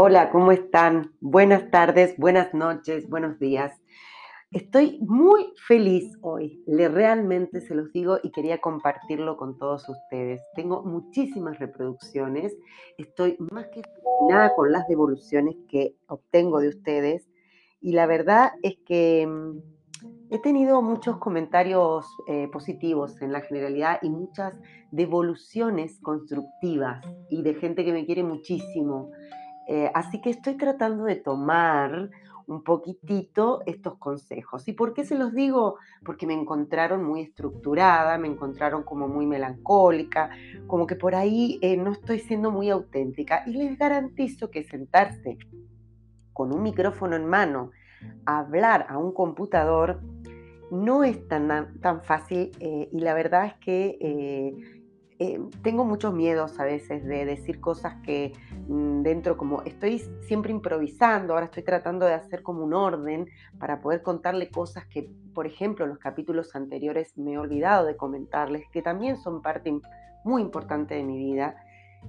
Hola, ¿cómo están? Buenas tardes, buenas noches, buenos días. Estoy muy feliz hoy, le realmente se los digo y quería compartirlo con todos ustedes. Tengo muchísimas reproducciones, estoy más que fascinada con las devoluciones que obtengo de ustedes y la verdad es que mm, he tenido muchos comentarios eh, positivos en la generalidad y muchas devoluciones constructivas y de gente que me quiere muchísimo. Eh, así que estoy tratando de tomar un poquitito estos consejos. ¿Y por qué se los digo? Porque me encontraron muy estructurada, me encontraron como muy melancólica, como que por ahí eh, no estoy siendo muy auténtica. Y les garantizo que sentarse con un micrófono en mano, a hablar a un computador, no es tan, tan fácil eh, y la verdad es que eh, tengo muchos miedos a veces de decir cosas que mm, dentro como estoy siempre improvisando, ahora estoy tratando de hacer como un orden para poder contarle cosas que, por ejemplo, en los capítulos anteriores me he olvidado de comentarles, que también son parte muy importante de mi vida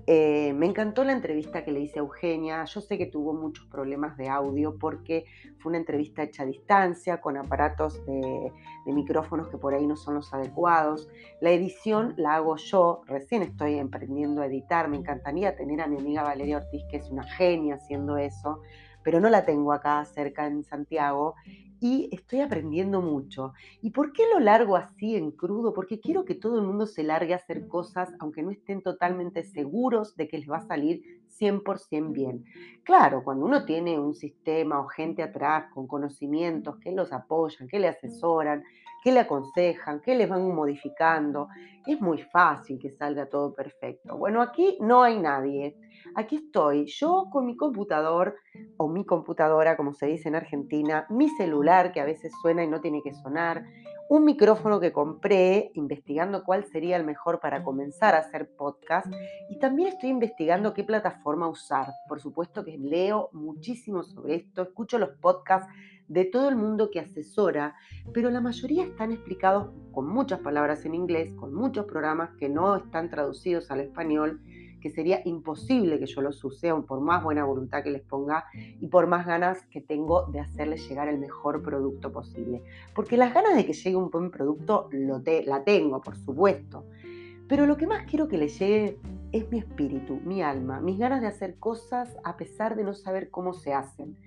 eh, me encantó la entrevista que le hice a Eugenia. Yo sé que tuvo muchos problemas de audio porque fue una entrevista hecha a distancia, con aparatos de, micrófonos que por ahí no son los adecuados. La edición la hago yo, recién estoy emprendiendo a editar. Me encantaría tener a mi amiga Valeria Ortiz, que es una genia haciendo eso, pero no la tengo acá cerca en Santiago y estoy aprendiendo mucho. ¿Y por qué lo largo así en crudo? Porque quiero que todo el mundo se largue a hacer cosas aunque no estén totalmente seguros de que les va a salir 100% bien. Claro, cuando uno tiene un sistema o gente atrás con conocimientos que los apoyan, que le asesoran, que le aconsejan, que les van modificando, es muy fácil que salga todo perfecto. Bueno, aquí no hay nadie. Aquí estoy, yo con mi computador o mi computadora, como se dice en Argentina, mi celular que a veces suena y no tiene que sonar, un micrófono que compré investigando cuál sería el mejor para comenzar a hacer podcast y también estoy investigando qué plataforma usar. Por supuesto que leo muchísimo sobre esto, escucho los podcasts de todo el mundo que asesora, pero la mayoría están explicados con muchas palabras en inglés, con muchos programas que no están traducidos al español que sería imposible que yo los use, por más buena voluntad que les ponga y por más ganas que tengo de hacerles llegar el mejor producto posible. Porque las ganas de que llegue un buen producto lo la tengo, por supuesto. Pero lo que más quiero que les llegue es mi espíritu, mi alma, mis ganas de hacer cosas a pesar de no saber cómo se hacen.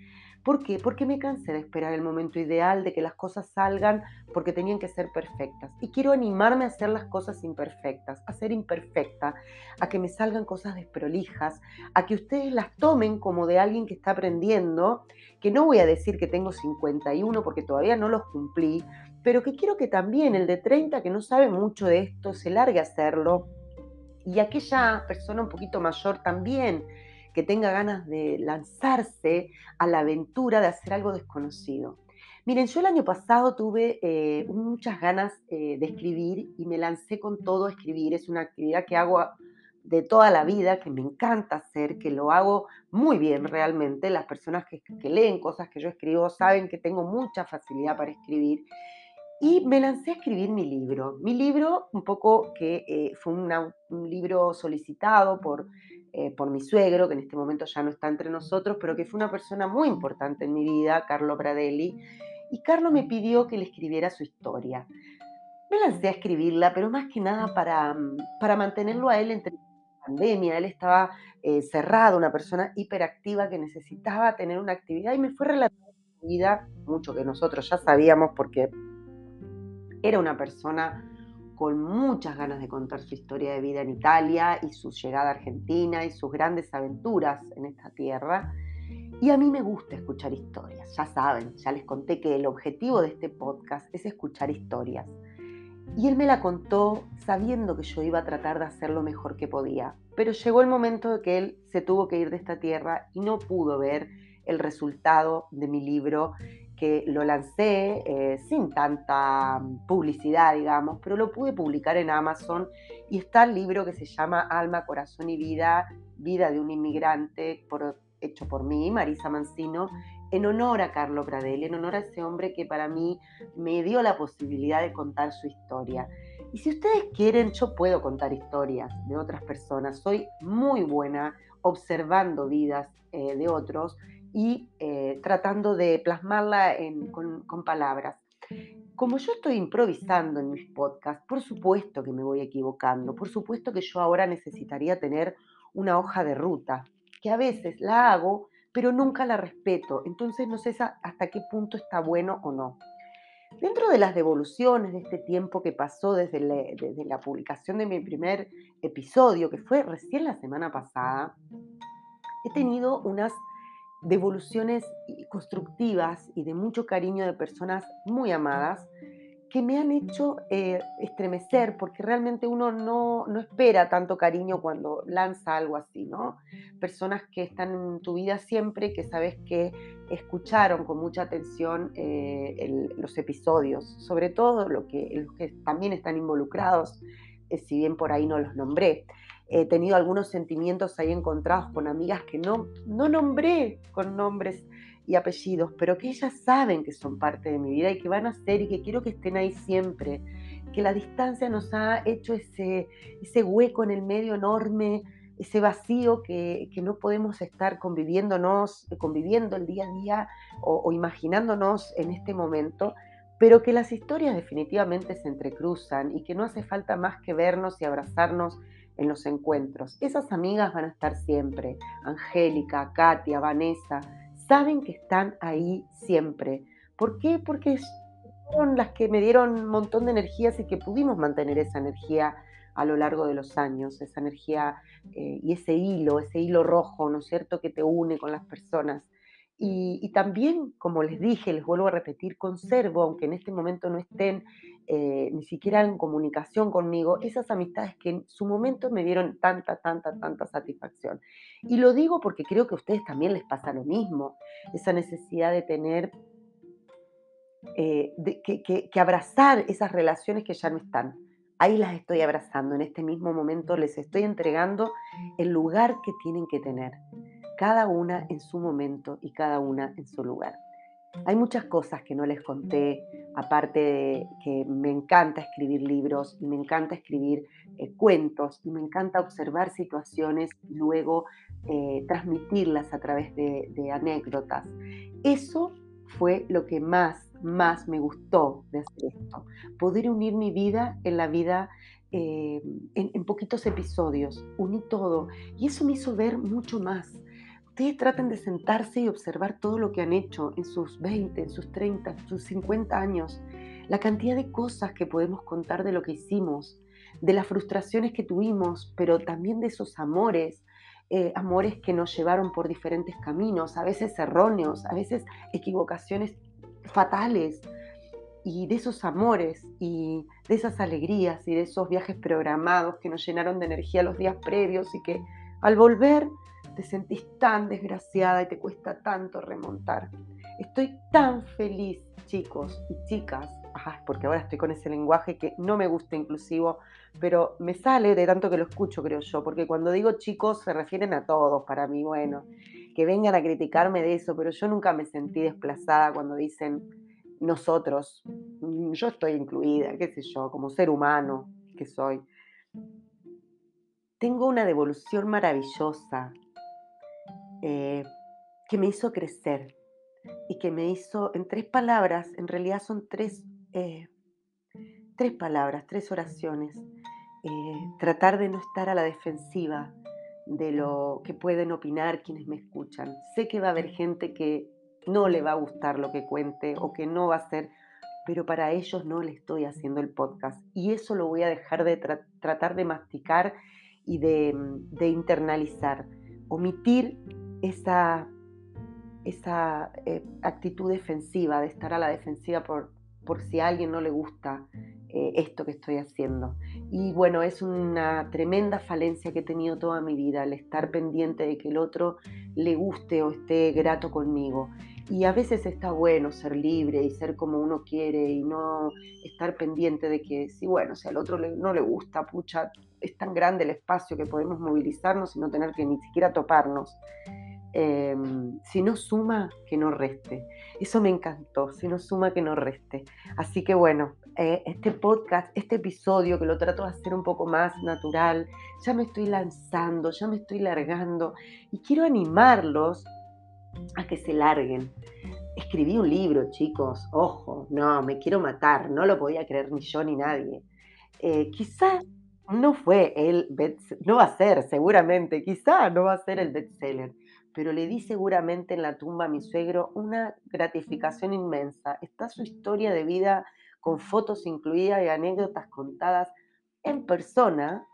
¿Por qué? Porque me cansé de esperar el momento ideal, de que las cosas salgan porque tenían que ser perfectas. Y quiero animarme a hacer las cosas imperfectas, a ser imperfecta, a que me salgan cosas desprolijas, a que ustedes las tomen como de alguien que está aprendiendo, que no voy a decir que tengo 51 porque todavía no los cumplí, pero que quiero que también el de 30 que no sabe mucho de esto se largue a hacerlo y aquella persona un poquito mayor también que tenga ganas de lanzarse a la aventura de hacer algo desconocido. Miren, yo el año pasado tuve eh, muchas ganas eh, de escribir y me lancé con todo a escribir. Es una actividad que hago de toda la vida, que me encanta hacer, que lo hago muy bien realmente. Las personas que, leen cosas que yo escribo saben que tengo mucha facilidad para escribir. Y me lancé a escribir mi libro. Mi libro, un poco que eh, fue un libro solicitado por eh, por mi suegro, que en este momento ya no está entre nosotros, pero que fue una persona muy importante en mi vida, Carlo Pradelli, y Carlo me pidió que le escribiera su historia. Me lancé a escribirla, pero más que nada para, mm, para mantenerlo a él entre pandemia. Él estaba eh, cerrado, una persona hiperactiva que necesitaba tener una actividad y me fue relatando su vida, mucho que nosotros ya sabíamos porque era una persona con muchas ganas de contar su historia de vida en Italia y su llegada a Argentina y sus grandes aventuras en esta tierra. Y a mí me gusta escuchar historias, ya saben, ya les conté que el objetivo de este podcast es escuchar historias. Y él me la contó sabiendo que yo iba a tratar de hacer lo mejor que podía. Pero llegó el momento de que él se tuvo que ir de esta tierra y no pudo ver el resultado de mi libro que lo lancé eh, sin tanta mm, publicidad, digamos, pero lo pude publicar en Amazon y está el libro que se llama Alma, Corazón y Vida, Vida de un inmigrante, hecho por mí, Marisa Mancino, en honor a Carlo Pradelli, en honor a ese hombre que para mí me dio la posibilidad de contar su historia. Y si ustedes quieren, yo puedo contar historias de otras personas. Soy muy buena observando vidas eh, de otros y eh, tratando de plasmarla con, palabras. Como yo estoy improvisando en mis podcasts, por supuesto que me voy equivocando, por supuesto que yo ahora necesitaría tener una hoja de ruta, que a veces la hago, pero nunca la respeto, entonces no sé hasta qué punto está bueno o no. Dentro de las devoluciones de este tiempo que pasó desde la publicación de mi primer episodio, que fue recién la semana pasada, he tenido unas devoluciones constructivas y de mucho cariño de personas muy amadas que me han hecho eh, estremecer, porque realmente uno no, no, espera tanto cariño cuando lanza algo así, ¿no? Personas que están en tu vida siempre, que sabes que escucharon con mucha atención eh, los episodios, sobre todo lo que, los que también están involucrados, eh, si bien por ahí no los nombré. He tenido algunos sentimientos ahí encontrados con amigas que no, no nombré con nombres y apellidos, pero que ellas saben que son parte de mi vida y que van a ser y que quiero que estén ahí siempre. Que la distancia nos ha hecho ese, ese hueco en el medio enorme, ese vacío que, no podemos estar conviviéndonos, conviviendo el día a día o, imaginándonos en este momento, pero que las historias definitivamente se entrecruzan y que no hace falta más que vernos y abrazarnos en los encuentros. Esas amigas van a estar siempre, Angélica, Katia, Vanessa, saben que están ahí siempre. ¿Por qué? Porque son las que me dieron un montón de energías y que pudimos mantener esa energía a lo largo de los años, esa energía eh, y ese hilo, ese hilo rojo, ¿no es cierto?, que te une con las personas. Y, también, como les dije, les vuelvo a repetir, conservo, aunque en este momento no estén eh, ni siquiera en comunicación conmigo, esas amistades que en su momento me dieron tanta, tanta, tanta satisfacción. Y lo digo porque creo que a ustedes también les pasa lo mismo, esa necesidad de tener, eh, que, que abrazar esas relaciones que ya no están. Ahí las estoy abrazando, en este mismo momento les estoy entregando el lugar que tienen que tener cada una en su momento y cada una en su lugar. Hay muchas cosas que no les conté, aparte de que me encanta escribir libros y me encanta escribir eh, cuentos y me encanta observar situaciones y luego eh, transmitirlas a través de, anécdotas. Eso fue lo que más, más me gustó de hacer esto, poder unir mi vida en la vida eh, en, en poquitos episodios, uní todo y eso me hizo ver mucho más Ustedes traten de sentarse y observar todo lo que han hecho en sus 20, en sus 30, en sus 50 años, la cantidad de cosas que podemos contar de lo que hicimos, de las frustraciones que tuvimos, pero también de esos amores, eh, amores que nos llevaron por diferentes caminos, a veces erróneos, a veces equivocaciones fatales, y de esos amores y de esas alegrías y de esos viajes programados que nos llenaron de energía los días previos y que al volver te sentís tan desgraciada y te cuesta tanto remontar. Estoy tan feliz, chicos y chicas, porque ahora estoy con ese lenguaje que no me gusta inclusivo, pero me sale de tanto que lo escucho, creo yo, porque cuando digo chicos se refieren a todos, para mí, bueno, que vengan a criticarme de eso, pero yo nunca me sentí desplazada cuando dicen nosotros, mm, yo estoy incluida, qué sé yo, como ser humano que soy. Tengo una devolución maravillosa eh, que me hizo crecer y que me hizo, en tres palabras, en realidad son tres, eh, tres palabras, tres oraciones, eh, tratar de no estar a la defensiva de lo que pueden opinar quienes me escuchan. Sé que va a haber gente que no le va a gustar lo que cuente o que no va a ser, pero para ellos no le estoy haciendo el podcast. Y eso lo voy a dejar de tratar de masticar y de, de internalizar. Omitir esa, esa eh, actitud defensiva, de estar a la defensiva por, por si a alguien no le gusta eh, esto que estoy haciendo. Y bueno, es una tremenda falencia que he tenido toda mi vida, el estar pendiente de que el otro le guste o esté grato conmigo. Y a veces está bueno ser libre y ser como uno quiere y no estar pendiente de que si, bueno, si al otro no le gusta, pucha, es tan grande el espacio que podemos movilizarnos y no tener que ni siquiera toparnos. Em, si no suma, que no reste. Eso me encantó, si no suma, que no reste. Así que bueno, eh, este podcast, este episodio, que lo trato de hacer un poco más natural, ya me estoy lanzando, ya me estoy largando y quiero animarlos a que se larguen. Escribí un libro, chicos, ojo, no, me quiero matar, no lo podía creer ni yo ni nadie. Eh, quizá no fue el no va a ser, seguramente, quizá no va a ser el bestseller, pero le di seguramente en la tumba a mi suegro una gratificación inmensa. Está su historia de vida con fotos incluidas y anécdotas contadas en persona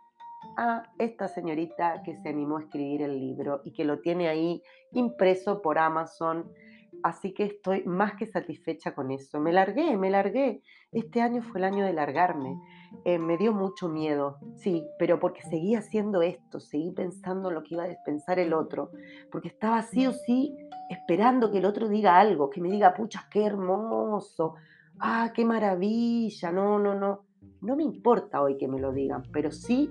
a esta señorita que se animó a escribir el libro y que lo tiene ahí impreso por Amazon. Así que estoy más que satisfecha con eso. Me largué, me largué. Este año fue el año de largarme. Eh, me dio mucho miedo, sí, pero porque seguí haciendo esto, seguí pensando en lo que iba a pensar el otro, porque estaba sí o sí esperando que el otro diga algo, que me diga, pucha, qué hermoso, ah, qué maravilla, no, no, no. No me importa hoy que me lo digan, pero sí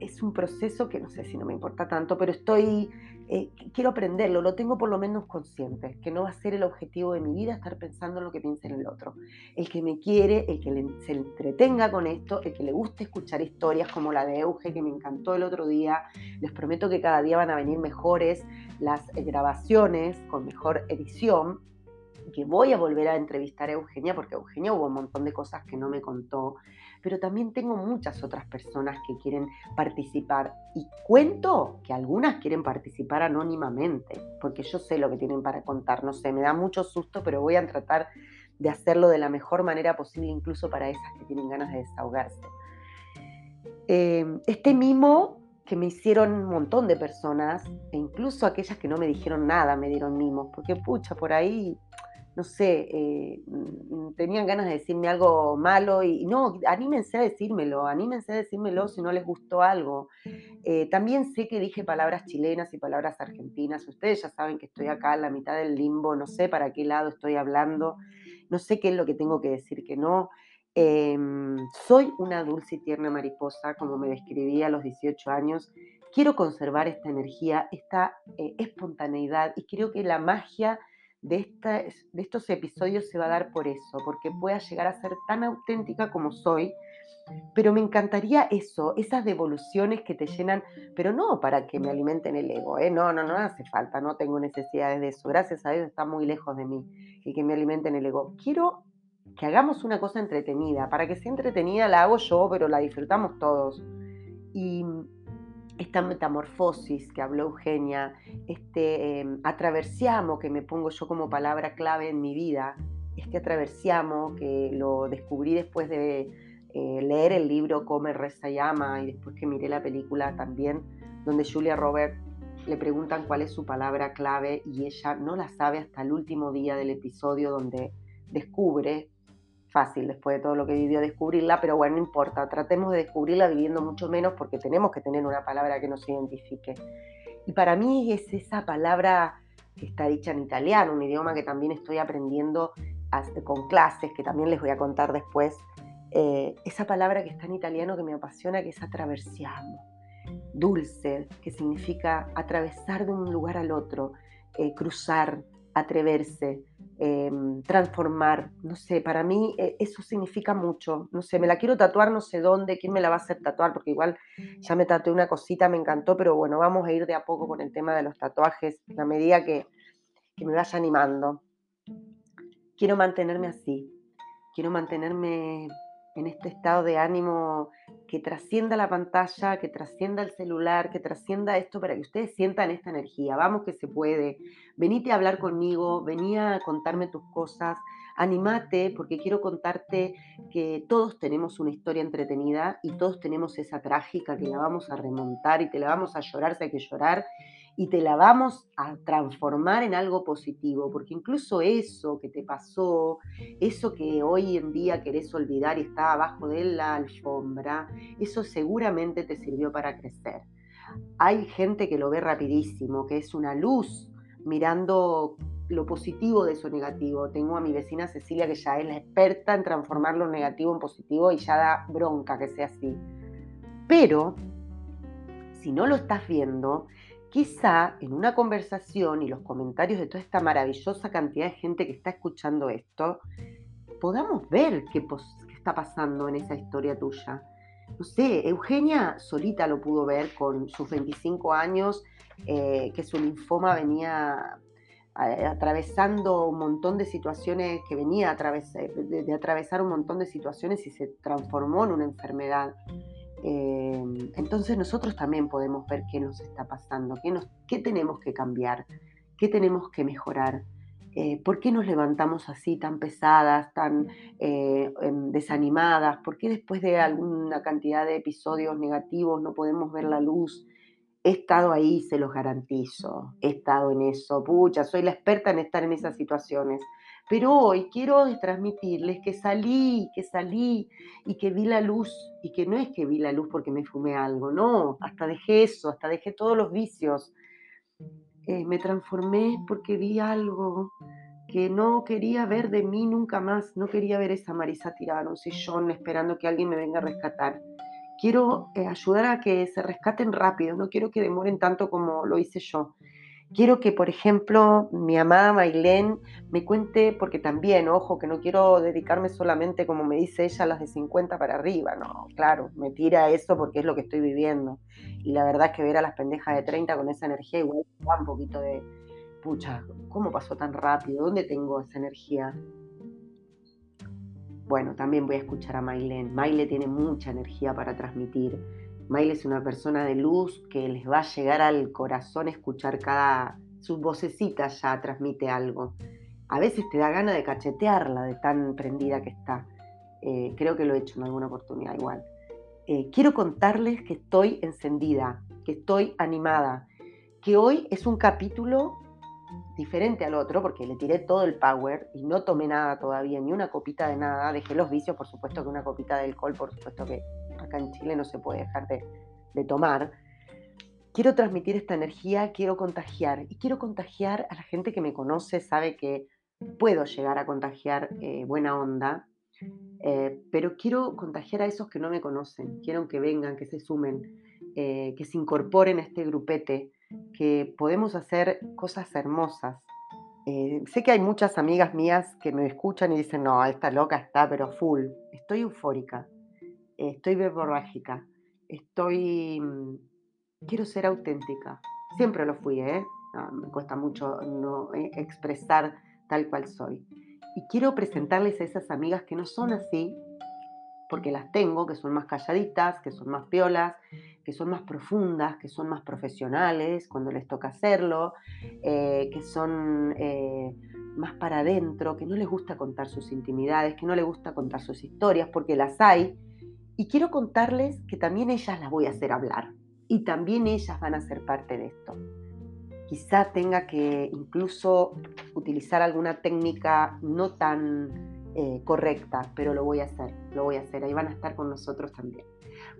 es un proceso que no sé si no me importa tanto, pero estoy, eh, quiero aprenderlo, lo tengo por lo menos consciente, que no va a ser el objetivo de mi vida estar pensando en lo que piensa en el otro. El que me quiere, el que se entretenga con esto, el que le guste escuchar historias como la de Euge, que me encantó el otro día, les prometo que cada día van a venir mejores las eh, grabaciones, con mejor edición, que voy a volver a entrevistar a Eugenia, porque Eugenia hubo un montón de cosas que no me contó, pero también tengo muchas otras personas que quieren participar. Y cuento que algunas quieren participar anónimamente, porque yo sé lo que tienen para contar, no sé, me da mucho susto, pero voy a tratar de hacerlo de la mejor manera posible, incluso para esas que tienen ganas de desahogarse. Eh, este mimo que me hicieron un montón de personas, e incluso aquellas que no me dijeron nada me dieron mimos, porque pucha, por ahí no sé, eh, mm, tenían ganas de decirme algo malo y, no, anímense a decírmelo, anímense a decírmelo si no les gustó algo. Eh, también sé que dije palabras chilenas y palabras argentinas, ustedes ya saben que estoy acá en la mitad del limbo, no sé para qué lado estoy hablando, no sé qué es lo que tengo que decir que no. Em, soy una dulce y tierna mariposa, como me describí a los 18 años. Quiero conservar esta energía, esta eh, espontaneidad y creo que la magia de, de estos episodios se va a dar por eso, porque pueda llegar a ser tan auténtica como soy, pero me encantaría eso, esas devoluciones que te llenan, pero no para que me alimenten el ego, ¿eh? no, no, no hace falta, no tengo necesidades de eso, gracias a Dios está muy lejos de mí y que me alimenten el ego. Quiero que hagamos una cosa entretenida, para que sea entretenida la hago yo, pero la disfrutamos todos. Y esta metamorfosis que habló Eugenia, este eh, que me pongo yo como palabra clave en mi vida, este atraversiamo que lo descubrí después de eh, leer el libro Come, Reza y Ama y después que miré la película también, donde Julia Robert le preguntan cuál es su palabra clave y ella no la sabe hasta el último día del episodio donde descubre fácil después de todo lo que vivió descubrirla, pero bueno, no importa, tratemos de descubrirla viviendo mucho menos porque tenemos que tener una palabra que nos identifique. Y para mí es esa palabra que está dicha en italiano, un idioma que también estoy aprendiendo con clases, que también les voy a contar después, eh, esa palabra que está en italiano que me apasiona, que es attraversiamo, dulce, que significa atravesar de un lugar al otro, eh, cruzar, atreverse, em, transformar, no sé, para mí eh, eso significa mucho, no sé, me la quiero tatuar no sé dónde, quién me la va a hacer tatuar, porque igual ya me tatué una cosita, me encantó, pero bueno, vamos a ir de a poco con el tema de los tatuajes, a medida que, que me vaya animando. Quiero mantenerme así, quiero mantenerme en este estado de ánimo que trascienda la pantalla, que trascienda el celular, que trascienda esto para que ustedes sientan esta energía. Vamos que se puede. Venite a hablar conmigo, venía a contarme tus cosas, animate porque quiero contarte que todos tenemos una historia entretenida y todos tenemos esa trágica que la vamos a remontar y te la vamos a llorar si hay que llorar y te la vamos a transformar en algo positivo, porque incluso eso que te pasó, eso que hoy en día querés olvidar y está abajo de la alfombra, eso seguramente te sirvió para crecer. Hay gente que lo ve rapidísimo, que es una luz mirando lo positivo de eso negativo. Tengo a mi vecina Cecilia que ya es la experta en transformar lo negativo en positivo y ya da bronca que sea así. Pero si no lo estás viendo, quizá en una conversación y los comentarios de toda esta maravillosa cantidad de gente que está escuchando esto, podamos ver qué, está pasando en esa historia tuya? No sé, Eugenia solita lo pudo ver con sus 25 años, eh, que su linfoma venía atravesando un montón de situaciones, que venía a de, atravesar un montón de situaciones y se transformó en una enfermedad. Eh, entonces nosotros también podemos ver qué nos está pasando, qué, nos, qué tenemos que cambiar, qué tenemos que mejorar. Eh, ¿Por qué nos levantamos así tan pesadas, tan eh, em, desanimadas? ¿Por qué después de alguna cantidad de episodios negativos no podemos ver la luz? He estado ahí, se los garantizo. He estado en eso. Pucha, soy la experta en estar en esas situaciones. Pero hoy quiero transmitirles que salí, que salí y que vi la luz. Y que no es que vi la luz porque me fumé algo, no. Hasta dejé eso, hasta dejé todos los vicios. Eh, me transformé porque vi algo que no quería ver de mí nunca más. No quería ver esa Marisa tirada en un sillón esperando que alguien me venga a rescatar quiero eh, ayudar a que se rescaten rápido, no quiero que demoren tanto como lo hice yo. Quiero que, por ejemplo, mi amada Mailén me cuente, porque también, ojo, que no quiero dedicarme solamente, como me dice ella, a las de 50 para arriba, no, claro, me tira eso porque es lo que estoy viviendo. Y la verdad es que ver a las pendejas de 30 con esa energía igual da un poquito de, pucha, ¿cómo pasó tan rápido? ¿Dónde tengo esa energía? Bueno, también voy a escuchar a Mailén. Maile tiene mucha energía para transmitir. Maile es una persona de luz que les va a llegar al corazón escuchar cada... Sus vocecitas ya transmite algo. A veces te da gana de cachetearla de tan prendida que está. Eh, creo que lo he hecho en alguna oportunidad igual. Eh, quiero contarles que estoy encendida, que estoy animada, que hoy es un capítulo diferente al otro, porque le tiré todo el power y no tomé nada todavía, ni una copita de nada. Dejé los vicios, por supuesto que una copita de alcohol, por supuesto que acá en Chile no se puede dejar de, tomar. Quiero transmitir esta energía, quiero contagiar y quiero contagiar a la gente que me conoce, sabe que puedo llegar a contagiar eh, buena onda, eh, pero quiero contagiar a esos que no me conocen, quiero que vengan, que se sumen, eh, que se incorporen a este grupete que podemos hacer cosas hermosas. Eh, sé que hay muchas amigas mías que me escuchan y dicen, no, esta loca está, pero full. Estoy eufórica, estoy verborrágica, estoy... Mm, quiero ser auténtica. Siempre lo fui, ¿eh? me cuesta mucho no eh, expresar tal cual soy. Y quiero presentarles a esas amigas que no son así, porque las tengo, que son más calladitas, que son más piolas, que son más profundas, que son más profesionales cuando les toca hacerlo, eh, que son eh, más para adentro, que no les gusta contar sus intimidades, que no les gusta contar sus historias, porque las hay. Y quiero contarles que también ellas las voy a hacer hablar y también ellas van a ser parte de esto. Quizá tenga que incluso utilizar alguna técnica no tan eh, correcta, pero lo voy a hacer, lo voy a hacer. Ahí van a estar con nosotros también.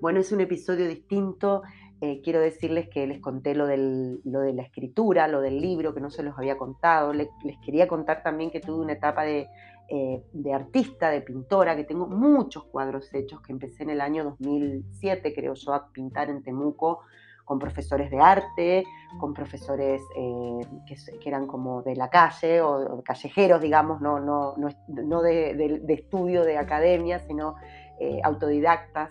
Bueno, es un episodio distinto. Eh, quiero decirles que les conté lo, lo, de la escritura, lo del libro, que no se los había contado. les quería contar también que tuve una etapa de, eh, de, artista, de pintora, que tengo muchos cuadros hechos, que empecé en el año 2007, creo yo, a pintar en Temuco con profesores de arte, con profesores eh, que, eran como de la calle o, callejeros, digamos, no, no, no, de, estudio de academia, sino eh, autodidactas.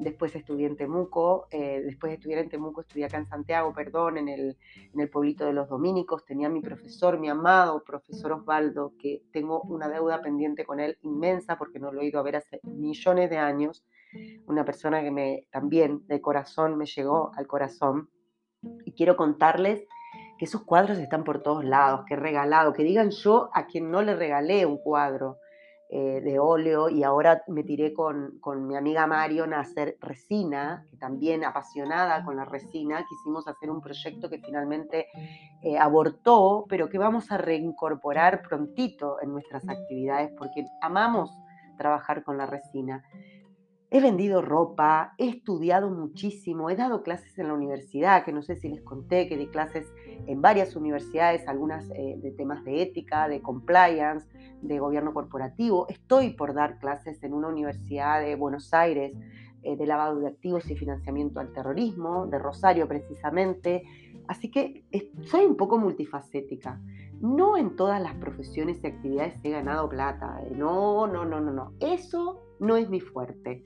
Después estudié en Temuco, eh, después de estudiar en Temuco estudié acá en Santiago, perdón, en el, en el pueblito de los Dominicos. Tenía mi profesor, mi amado profesor Osvaldo, que tengo una deuda pendiente con él inmensa porque no lo he ido a ver hace millones de años una persona que me también de corazón me llegó al corazón. Y quiero contarles que esos cuadros están por todos lados, que he regalado, que digan yo a quien no le regalé un cuadro eh, de óleo y ahora me tiré con, con, mi amiga Marion a hacer resina, que también apasionada con la resina, quisimos hacer un proyecto que finalmente eh, abortó, pero que vamos a reincorporar prontito en nuestras actividades porque amamos trabajar con la resina. He vendido ropa, he estudiado muchísimo, he dado clases en la universidad, que no sé si les conté que di clases en varias universidades, algunas eh, de temas de ética, de compliance, de gobierno corporativo. Estoy por dar clases en una universidad de Buenos Aires eh, de lavado de activos y financiamiento al terrorismo, de Rosario precisamente. Así que soy un poco multifacética. No en todas las profesiones y actividades he ganado plata. Eh, no, no, no, no, no. Eso no es mi fuerte.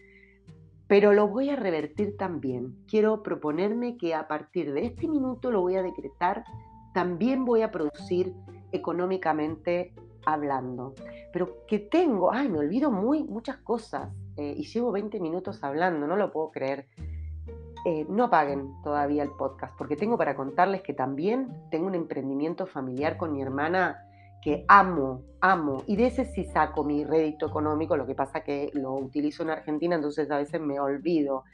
Pero lo voy a revertir también. Quiero proponerme que a partir de este minuto lo voy a decretar, también voy a producir económicamente hablando. Pero que tengo, ay, me olvido muy, muchas cosas eh, y llevo 20 minutos hablando, no lo puedo creer. Eh, no paguen todavía el podcast, porque tengo para contarles que también tengo un emprendimiento familiar con mi hermana que amo, amo, y de ese sí saco mi rédito económico, lo que pasa que lo utilizo en Argentina, entonces a veces me olvido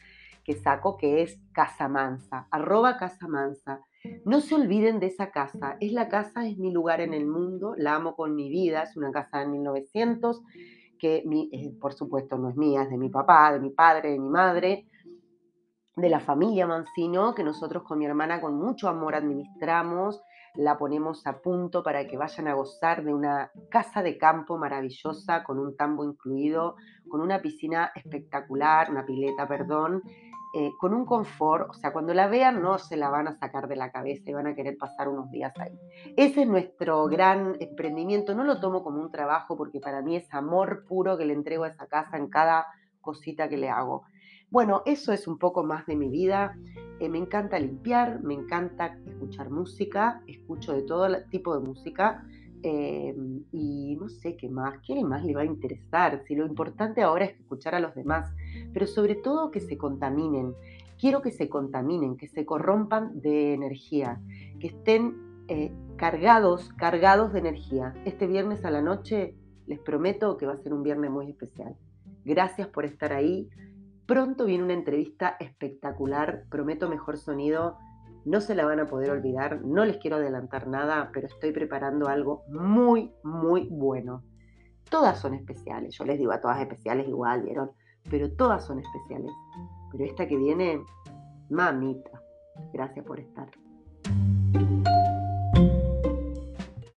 que saco, que es Casa Mansa, arroba Casa Mansa. No se olviden de esa casa, es la casa, es mi lugar en el mundo, la amo con mi vida, es una casa de 1900, que eh, por supuesto no es mía, es de mi papá, de mi padre, de mi madre, de la familia Mancino, que nosotros con mi hermana con mucho amor administramos, la ponemos a punto para que vayan a gozar de una casa de campo maravillosa, con un tambo incluido, con una piscina espectacular, una pileta, perdón, eh, con un confort, o sea, cuando la vean no se la van a sacar de la cabeza y van a querer pasar unos días ahí. Ese es nuestro gran emprendimiento, no lo tomo como un trabajo porque para mí es amor puro que le entrego a esa casa en cada cosita que le hago. Bueno, eso es un poco más de mi vida. Eh, me encanta limpiar, me encanta escuchar música, escucho de todo tipo de música eh, y no sé qué más, quién más le va a interesar, si lo importante ahora es escuchar a los demás, pero sobre todo que se contaminen. Quiero que se contaminen, que se corrompan de energía, que estén eh, cargados, cargados de energía. Este viernes a la noche les prometo que va a ser un viernes muy especial. Gracias por estar ahí. Pronto viene una entrevista espectacular, prometo mejor sonido, no se la van a poder olvidar, no les quiero adelantar nada, pero estoy preparando algo muy, muy bueno. Todas son especiales, yo les digo a todas especiales igual, ¿vieron? Pero todas son especiales. Pero esta que viene, mamita, gracias por estar.